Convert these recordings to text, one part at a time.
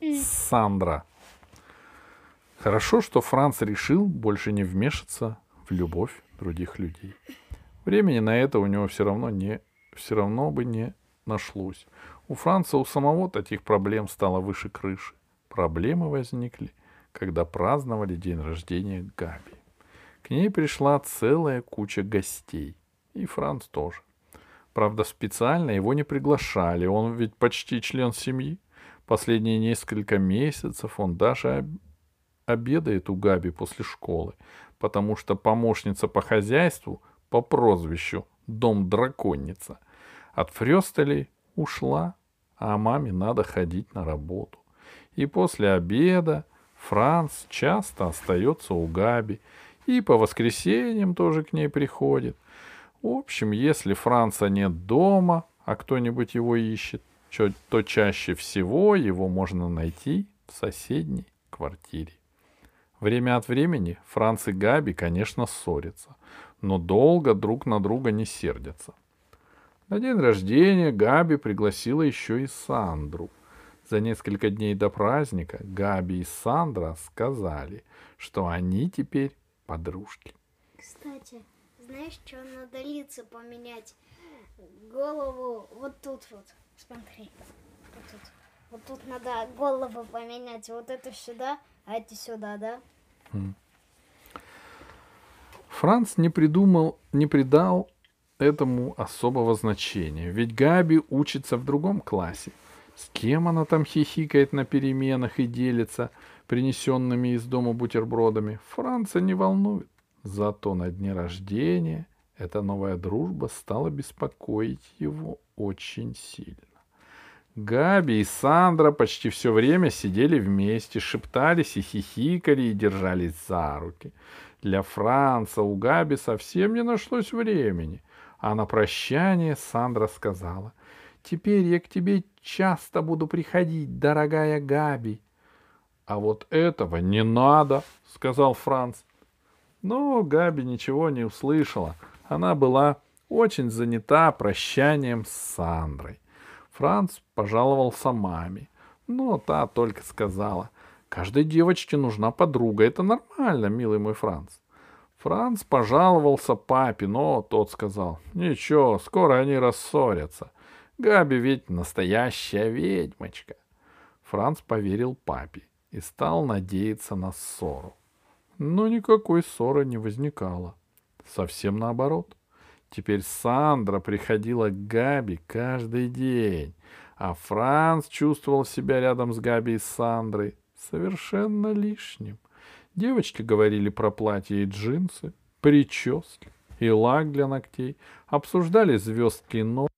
Сандра. Хорошо, что Франц решил больше не вмешиваться в любовь других людей. Времени на это у него все равно не, все равно бы не нашлось. У Франца у самого таких проблем стало выше крыши. Проблемы возникли, когда праздновали день рождения Габи. К ней пришла целая куча гостей. И Франц тоже. Правда, специально его не приглашали, он ведь почти член семьи. Последние несколько месяцев он даже обедает у Габи после школы, потому что помощница по хозяйству по прозвищу Дом Драконница от Фрёстелей ушла, а маме надо ходить на работу. И после обеда Франц часто остается у Габи и по воскресеньям тоже к ней приходит. В общем, если Франца нет дома, а кто-нибудь его ищет, то чаще всего его можно найти в соседней квартире. Время от времени Франц и Габи, конечно, ссорятся, но долго друг на друга не сердятся. На день рождения Габи пригласила еще и Сандру. За несколько дней до праздника Габи и Сандра сказали, что они теперь подружки. Кстати, знаешь, что надо лица поменять? Голову вот тут вот. Смотри. Вот тут. Вот тут надо голову поменять. Вот эту сюда, а эти сюда, да? Франц не придумал, не придал этому особого значения, ведь Габи учится в другом классе. С кем она там хихикает на переменах и делится принесенными из дома бутербродами, Франца не волнует. Зато на дне рождения эта новая дружба стала беспокоить его очень сильно. Габи и Сандра почти все время сидели вместе, шептались и хихикали и держались за руки. Для Франца у Габи совсем не нашлось времени, а на прощание Сандра сказала, «Теперь я к тебе часто буду приходить, дорогая Габи». «А вот этого не надо», — сказал Франц. Но Габи ничего не услышала. Она была очень занята прощанием с Сандрой. Франц пожаловался маме, но та только сказала, «Каждой девочке нужна подруга, это нормально, милый мой Франц». Франц пожаловался папе, но тот сказал, «Ничего, скоро они рассорятся. Габи ведь настоящая ведьмочка». Франц поверил папе и стал надеяться на ссору. Но никакой ссоры не возникало. Совсем наоборот. Теперь Сандра приходила к Габи каждый день, а Франц чувствовал себя рядом с Габи и Сандрой совершенно лишним. Девочки говорили про платья и джинсы, прически и лак для ногтей, обсуждали звезд кино,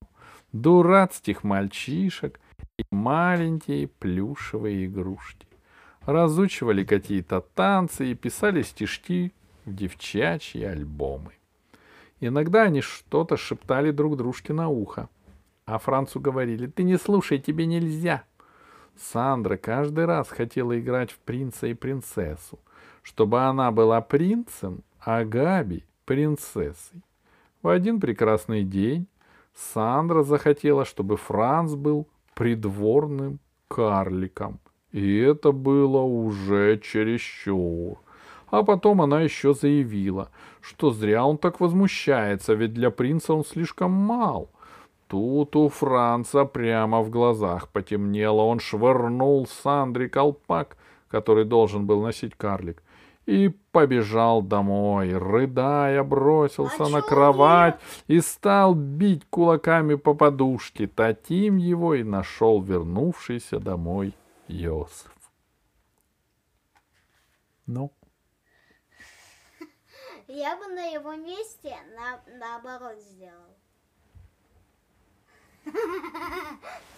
дурацких мальчишек и маленькие плюшевые игрушки. Разучивали какие-то танцы и писали стишки в девчачьи альбомы. Иногда они что-то шептали друг дружке на ухо. А Францу говорили, ты не слушай, тебе нельзя. Сандра каждый раз хотела играть в принца и принцессу, чтобы она была принцем, а Габи — принцессой. В один прекрасный день Сандра захотела, чтобы Франц был придворным карликом. И это было уже чересчур. А потом она еще заявила, что зря он так возмущается, ведь для принца он слишком мал. Тут у Франца прямо в глазах потемнело. Он швырнул Сандре колпак, который должен был носить карлик, и побежал домой, рыдая, бросился А на кровать и стал бить кулаками по подушке. Татим его и нашел вернувшийся домой Йосиф. Ну, Я бы на его месте на, наоборот сделал.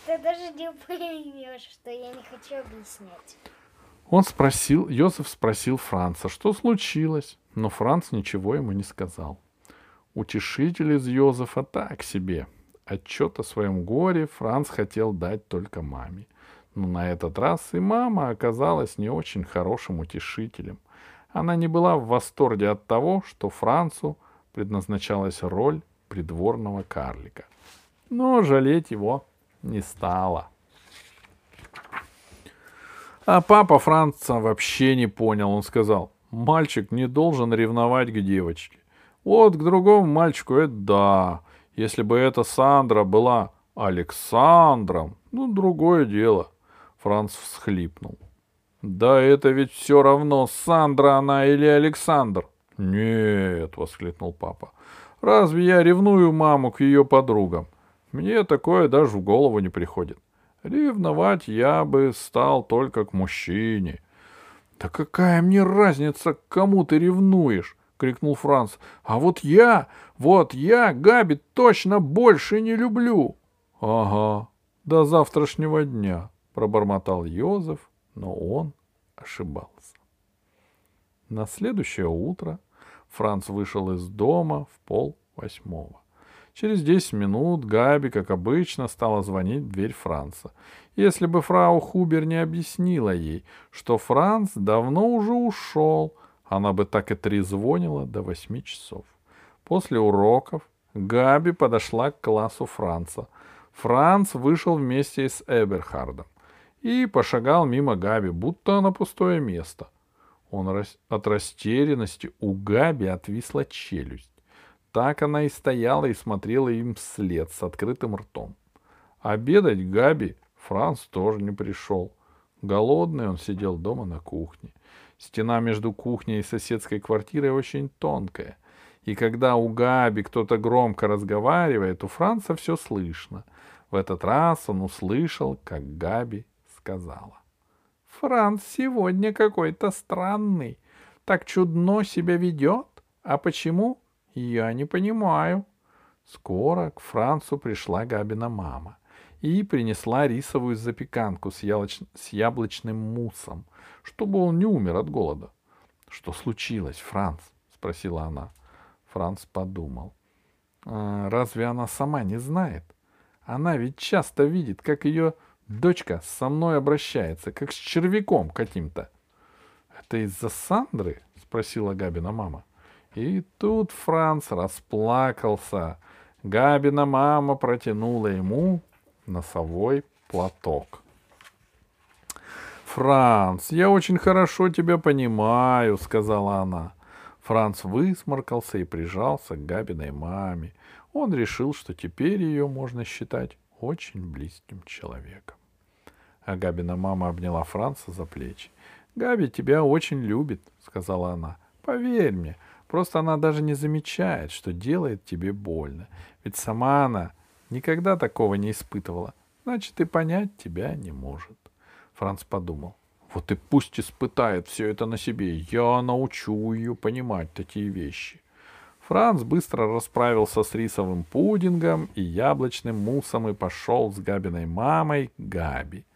Ты даже не поймешь, что я не хочу объяснять. Он спросил, Йосиф спросил Франца, что случилось, но Франц ничего ему не сказал. Утешитель из Йозефа так себе. Отчет о своем горе Франц хотел дать только маме. Но на этот раз и мама оказалась не очень хорошим утешителем. Она не была в восторге от того, что Францу предназначалась роль придворного карлика. Но жалеть его не стала. А папа Франца вообще не понял. Он сказал, мальчик не должен ревновать к девочке. Вот к другому мальчику это да. Если бы эта Сандра была Александром, ну, другое дело. Франц всхлипнул. Да это ведь все равно, Сандра она или Александр. Нет, воскликнул папа. Разве я ревную маму к ее подругам? Мне такое даже в голову не приходит. Ревновать я бы стал только к мужчине. Да какая мне разница, к кому ты ревнуешь? крикнул Франц. А вот я, вот я Габи точно больше не люблю. Ага, до завтрашнего дня, пробормотал Йозеф, но он ошибался. На следующее утро Франц вышел из дома в пол восьмого. Через десять минут Габи, как обычно, стала звонить в дверь Франца. Если бы фрау Хубер не объяснила ей, что Франц давно уже ушел, она бы так и трезвонила до восьми часов. После уроков Габи подошла к классу Франца. Франц вышел вместе с Эберхардом и пошагал мимо Габи, будто на пустое место. Он рас... от растерянности у Габи отвисла челюсть. Так она и стояла и смотрела им вслед с открытым ртом. Обедать Габи Франц тоже не пришел. Голодный он сидел дома на кухне. Стена между кухней и соседской квартирой очень тонкая. И когда у Габи кто-то громко разговаривает, у Франца все слышно. В этот раз он услышал, как Габи сказала. «Франц сегодня какой-то странный. Так чудно себя ведет. А почему? Я не понимаю». Скоро к Францу пришла Габина мама и принесла рисовую запеканку с, ялоч... с яблочным муссом, чтобы он не умер от голода. — Что случилось, Франц? — спросила она. Франц подумал. «А, разве она сама не знает? Она ведь часто видит, как ее дочка со мной обращается, как с червяком каким-то. — Это из-за Сандры? — спросила Габина мама. И тут Франц расплакался. Габина мама протянула ему носовой платок. «Франц, я очень хорошо тебя понимаю», — сказала она. Франц высморкался и прижался к Габиной маме. Он решил, что теперь ее можно считать очень близким человеком. А Габина мама обняла Франца за плечи. «Габи тебя очень любит», — сказала она. «Поверь мне, просто она даже не замечает, что делает тебе больно. Ведь сама она Никогда такого не испытывала. Значит, и понять тебя не может. Франц подумал. Вот и пусть испытает все это на себе. Я научу ее понимать такие вещи. Франц быстро расправился с рисовым пудингом и яблочным муссом и пошел с Габиной мамой к Габи. —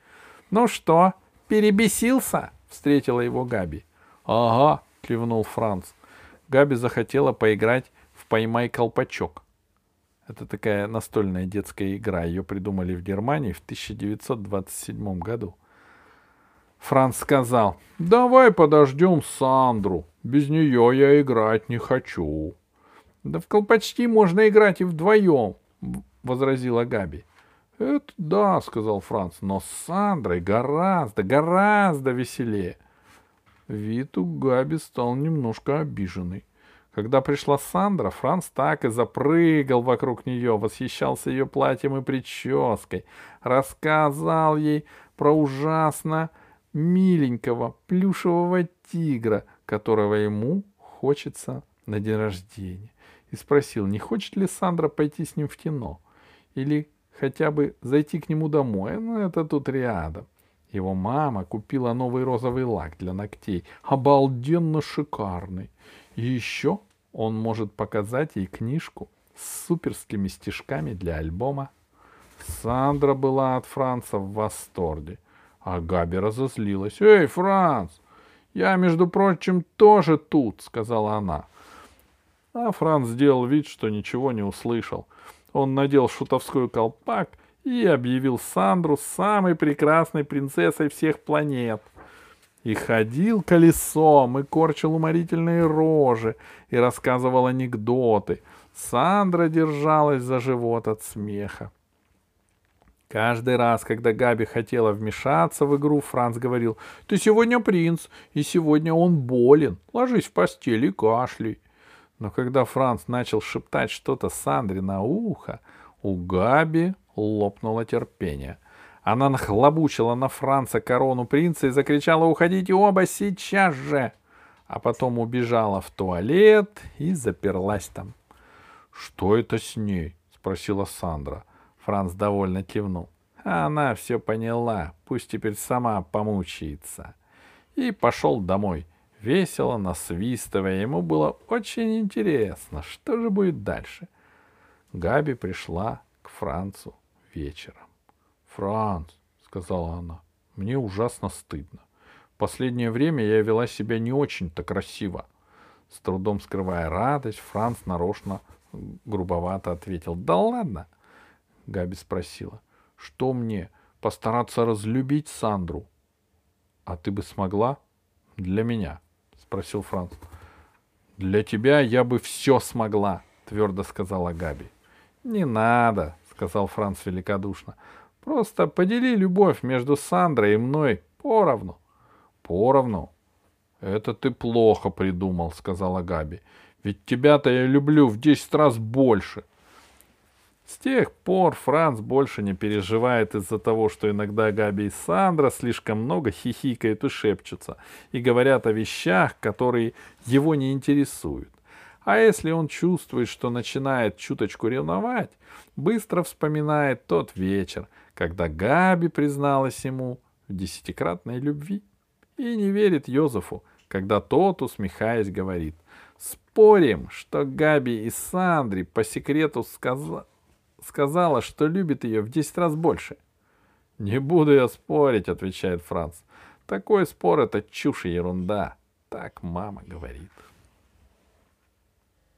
Ну что, перебесился? — встретила его Габи. — Ага, — кивнул Франц. Габи захотела поиграть в «Поймай колпачок». Это такая настольная детская игра. Ее придумали в Германии в 1927 году. Франц сказал, давай подождем Сандру. Без нее я играть не хочу. Да в колпачки можно играть и вдвоем, возразила Габи. Это да, сказал Франц, но с Сандрой гораздо, гораздо веселее. Вид у Габи стал немножко обиженный. Когда пришла Сандра, Франц так и запрыгал вокруг нее, восхищался ее платьем и прической, рассказал ей про ужасно миленького плюшевого тигра, которого ему хочется на день рождения, и спросил, не хочет ли Сандра пойти с ним в кино или хотя бы зайти к нему домой, ну это тут рядом. Его мама купила новый розовый лак для ногтей, обалденно шикарный. И еще он может показать ей книжку с суперскими стишками для альбома. Сандра была от Франца в восторге, а Габи разозлилась. «Эй, Франц, я, между прочим, тоже тут», — сказала она. А Франц сделал вид, что ничего не услышал. Он надел шутовской колпак и объявил Сандру самой прекрасной принцессой всех планет — и ходил колесом, и корчил уморительные рожи, и рассказывал анекдоты. Сандра держалась за живот от смеха. Каждый раз, когда Габи хотела вмешаться в игру, Франц говорил, «Ты сегодня принц, и сегодня он болен. Ложись в постель и кашляй». Но когда Франц начал шептать что-то Сандре на ухо, у Габи лопнуло терпение. Она нахлобучила на Франца корону принца и закричала «Уходите оба сейчас же!» А потом убежала в туалет и заперлась там. «Что это с ней?» — спросила Сандра. — Франц довольно кивнул. Она все поняла, пусть теперь сама помучается. И пошел домой, весело насвистывая. Ему было очень интересно, что же будет дальше. Габи пришла к Францу вечером. «Франц», — сказала она, — «мне ужасно стыдно. В последнее время я вела себя не очень-то красиво». С трудом скрывая радость, Франц нарочно грубовато ответил. «Да ладно, Габи спросила. Что мне, постараться разлюбить Сандру? А ты бы смогла? Для меня, спросил Франц. Для тебя я бы все смогла, твердо сказала Габи. Не надо, сказал Франц великодушно. Просто подели любовь между Сандрой и мной поровну. Поровну? Это ты плохо придумал, сказала Габи. Ведь тебя-то я люблю в десять раз больше. — с тех пор Франц больше не переживает из-за того, что иногда Габи и Сандра слишком много хихикают и шепчутся, и говорят о вещах, которые его не интересуют. А если он чувствует, что начинает чуточку ревновать, быстро вспоминает тот вечер, когда Габи призналась ему в десятикратной любви. И не верит Йозефу, когда тот, усмехаясь, говорит, «Спорим, что Габи и Сандре по секрету сказали сказала, что любит ее в десять раз больше. «Не буду я спорить», — отвечает Франц. «Такой спор — это чушь и ерунда. Так мама говорит».